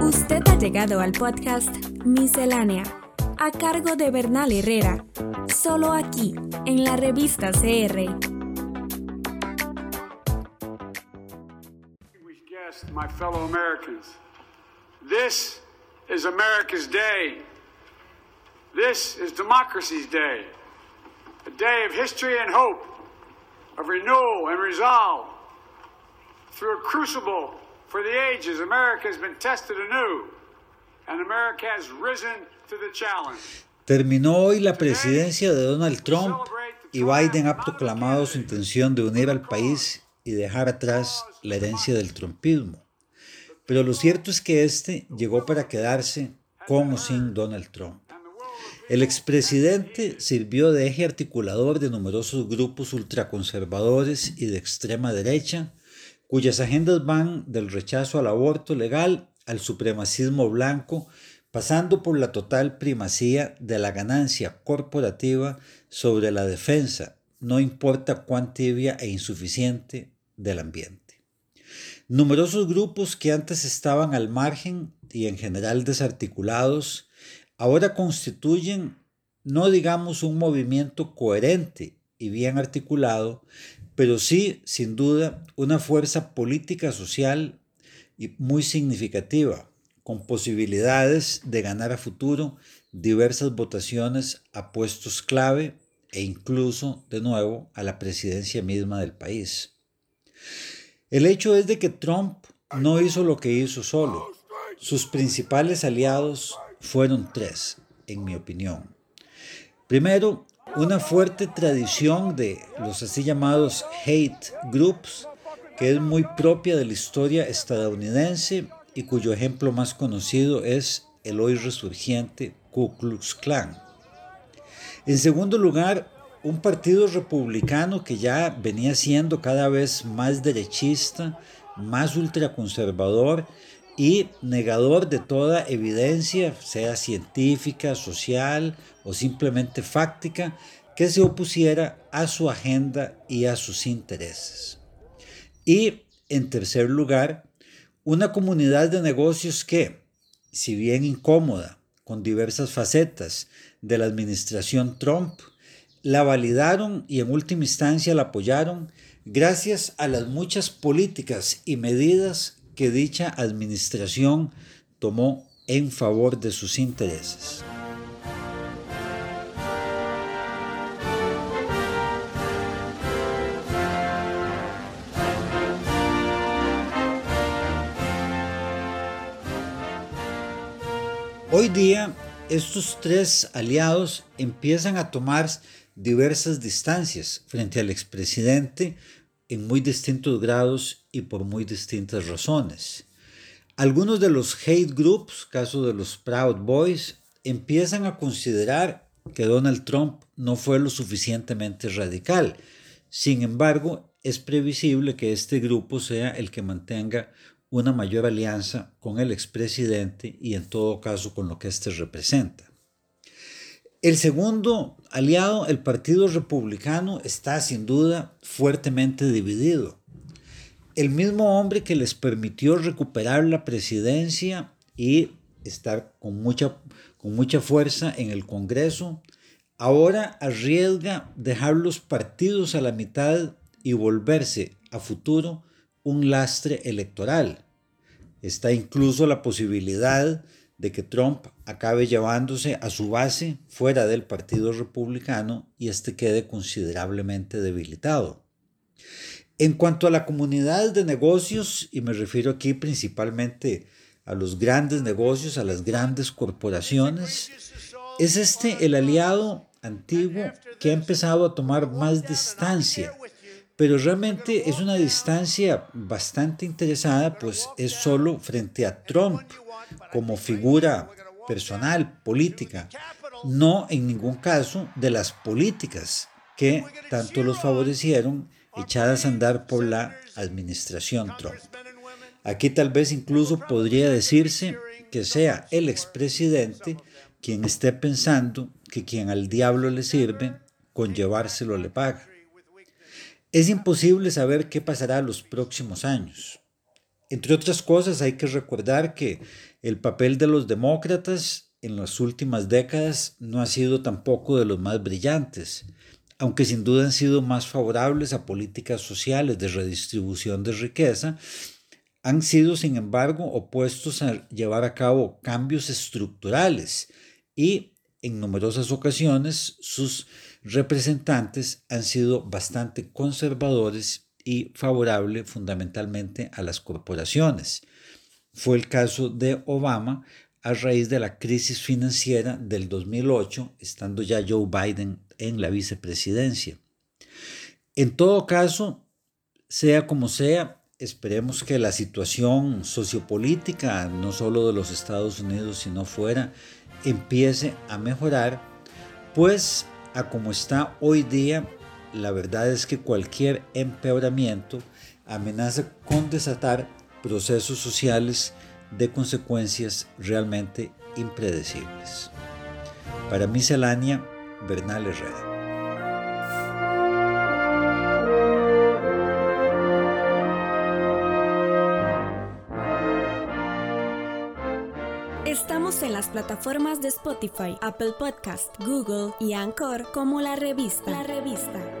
Usted ha llegado al podcast Miscelánea, a cargo de Bernal Herrera, solo aquí, en la revista CR. My fellow Americans, this is America's day. This is democracy's day. A day of history and hope, of renewal and resolve. Through a crucible for the ages, America has been tested anew, and America has risen to the challenge. Terminó hoy la presidencia de Donald Trump y Biden ha proclamado su intención de unir al país y dejar atrás la herencia del trumpismo. Pero lo cierto es que este llegó para quedarse con o sin Donald Trump. El expresidente sirvió de eje articulador de numerosos grupos ultraconservadores y de extrema derecha, cuyas agendas van del rechazo al aborto legal al supremacismo blanco, pasando por la total primacía de la ganancia corporativa sobre la defensa, no importa cuán tibia e insuficiente, del ambiente. Numerosos grupos que antes estaban al margen y en general desarticulados, ahora constituyen, no digamos un movimiento coherente y bien articulado, pero sí, sin duda, una fuerza política social y muy significativa, con posibilidades de ganar a futuro diversas votaciones a puestos clave e incluso, de nuevo, a la presidencia misma del país. El hecho es de que Trump no hizo lo que hizo solo. Sus principales aliados fueron tres, en mi opinión. Primero, una fuerte tradición de los así llamados hate groups, que es muy propia de la historia estadounidense y cuyo ejemplo más conocido es el hoy resurgiente Ku Klux Klan. En segundo lugar, un partido republicano que ya venía siendo cada vez más derechista, más ultraconservador y negador de toda evidencia, sea científica, social o simplemente fáctica, que se opusiera a su agenda y a sus intereses. Y, en tercer lugar, una comunidad de negocios que, si bien incómoda, con diversas facetas de la administración Trump, la validaron y en última instancia la apoyaron gracias a las muchas políticas y medidas que dicha administración tomó en favor de sus intereses. Hoy día, estos tres aliados empiezan a tomar diversas distancias frente al expresidente en muy distintos grados y por muy distintas razones. Algunos de los hate groups, caso de los Proud Boys, empiezan a considerar que Donald Trump no fue lo suficientemente radical. Sin embargo, es previsible que este grupo sea el que mantenga una mayor alianza con el expresidente y en todo caso con lo que éste representa. El segundo aliado, el Partido Republicano, está sin duda fuertemente dividido. El mismo hombre que les permitió recuperar la presidencia y estar con mucha, con mucha fuerza en el Congreso, ahora arriesga dejar los partidos a la mitad y volverse a futuro un lastre electoral. Está incluso la posibilidad de que Trump acabe llevándose a su base fuera del Partido Republicano y este quede considerablemente debilitado. En cuanto a la comunidad de negocios, y me refiero aquí principalmente a los grandes negocios, a las grandes corporaciones, es este el aliado antiguo que ha empezado a tomar más distancia, pero realmente es una distancia bastante interesada, pues es solo frente a Trump como figura personal, política, no en ningún caso de las políticas que tanto los favorecieron echadas a andar por la administración Trump. Aquí tal vez incluso podría decirse que sea el expresidente quien esté pensando que quien al diablo le sirve, con llevárselo le paga. Es imposible saber qué pasará los próximos años. Entre otras cosas, hay que recordar que el papel de los demócratas en las últimas décadas no ha sido tampoco de los más brillantes, aunque sin duda han sido más favorables a políticas sociales de redistribución de riqueza, han sido, sin embargo, opuestos a llevar a cabo cambios estructurales y en numerosas ocasiones sus representantes han sido bastante conservadores y favorables fundamentalmente a las corporaciones. Fue el caso de Obama a raíz de la crisis financiera del 2008, estando ya Joe Biden en la vicepresidencia. En todo caso, sea como sea, esperemos que la situación sociopolítica, no solo de los Estados Unidos, sino fuera, empiece a mejorar, pues a como está hoy día, la verdad es que cualquier empeoramiento amenaza con desatar procesos sociales de consecuencias realmente impredecibles. Para miscelánea, Bernal Herrera. Estamos en las plataformas de Spotify, Apple Podcast, Google y Anchor como la revista. La revista.